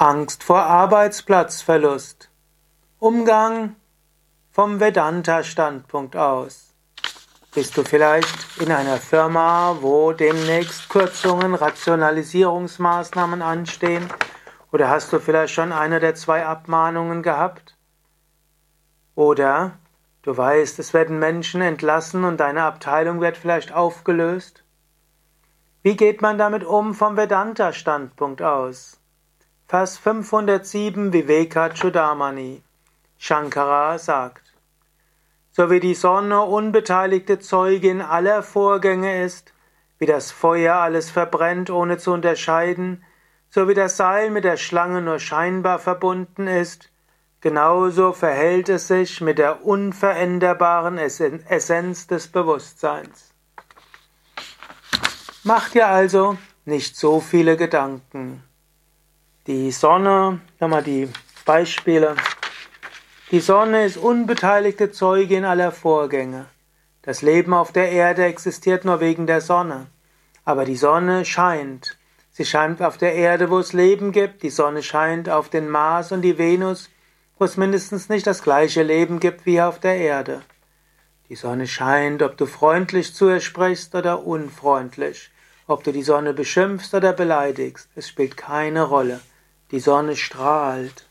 Angst vor Arbeitsplatzverlust. Umgang vom Vedanta-Standpunkt aus. Bist du vielleicht in einer Firma, wo demnächst Kürzungen, Rationalisierungsmaßnahmen anstehen? Oder hast du vielleicht schon eine der zwei Abmahnungen gehabt? Oder du weißt, es werden Menschen entlassen und deine Abteilung wird vielleicht aufgelöst? Wie geht man damit um vom Vedanta-Standpunkt aus? Vers 507 Viveka Chudamani. Shankara sagt, so wie die Sonne unbeteiligte Zeugin aller Vorgänge ist, wie das Feuer alles verbrennt, ohne zu unterscheiden, so wie das Seil mit der Schlange nur scheinbar verbunden ist, genauso verhält es sich mit der unveränderbaren Essenz des Bewusstseins. Mach dir also nicht so viele Gedanken. Die Sonne, mal die Beispiele. Die Sonne ist unbeteiligte Zeugin aller Vorgänge. Das Leben auf der Erde existiert nur wegen der Sonne. Aber die Sonne scheint. Sie scheint auf der Erde, wo es Leben gibt. Die Sonne scheint auf den Mars und die Venus, wo es mindestens nicht das gleiche Leben gibt wie auf der Erde. Die Sonne scheint, ob du freundlich zu ihr sprichst oder unfreundlich, ob du die Sonne beschimpfst oder beleidigst, es spielt keine Rolle die Sonne strahlt.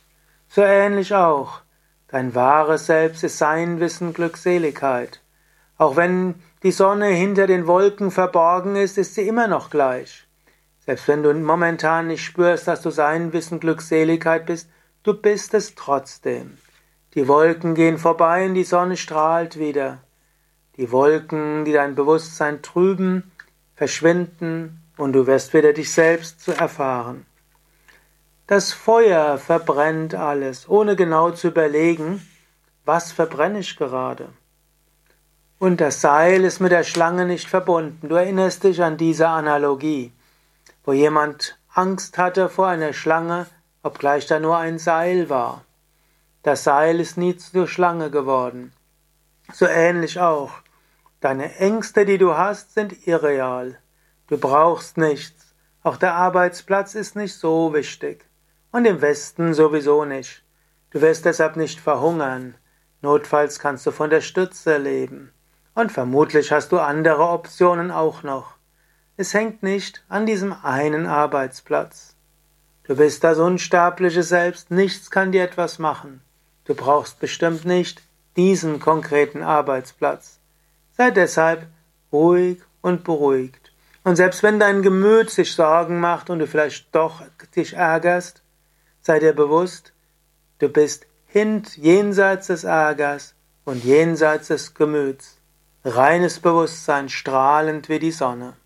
So ähnlich auch. Dein wahres Selbst ist sein Wissen Glückseligkeit. Auch wenn die Sonne hinter den Wolken verborgen ist, ist sie immer noch gleich. Selbst wenn du momentan nicht spürst, dass du sein Wissen Glückseligkeit bist, du bist es trotzdem. Die Wolken gehen vorbei und die Sonne strahlt wieder. Die Wolken, die dein Bewusstsein trüben, verschwinden und du wirst wieder dich selbst zu erfahren. Das Feuer verbrennt alles, ohne genau zu überlegen, was verbrenne ich gerade. Und das Seil ist mit der Schlange nicht verbunden. Du erinnerst dich an diese Analogie, wo jemand Angst hatte vor einer Schlange, obgleich da nur ein Seil war. Das Seil ist nie zur Schlange geworden. So ähnlich auch. Deine Ängste, die du hast, sind irreal. Du brauchst nichts. Auch der Arbeitsplatz ist nicht so wichtig und im Westen sowieso nicht. Du wirst deshalb nicht verhungern. Notfalls kannst du von der Stütze leben. Und vermutlich hast du andere Optionen auch noch. Es hängt nicht an diesem einen Arbeitsplatz. Du bist das unsterbliche Selbst, nichts kann dir etwas machen. Du brauchst bestimmt nicht diesen konkreten Arbeitsplatz. Sei deshalb ruhig und beruhigt. Und selbst wenn dein Gemüt sich Sorgen macht und du vielleicht doch dich ärgerst, Sei dir bewusst, du bist hint jenseits des Ärgers und jenseits des Gemüts, reines Bewusstsein strahlend wie die Sonne.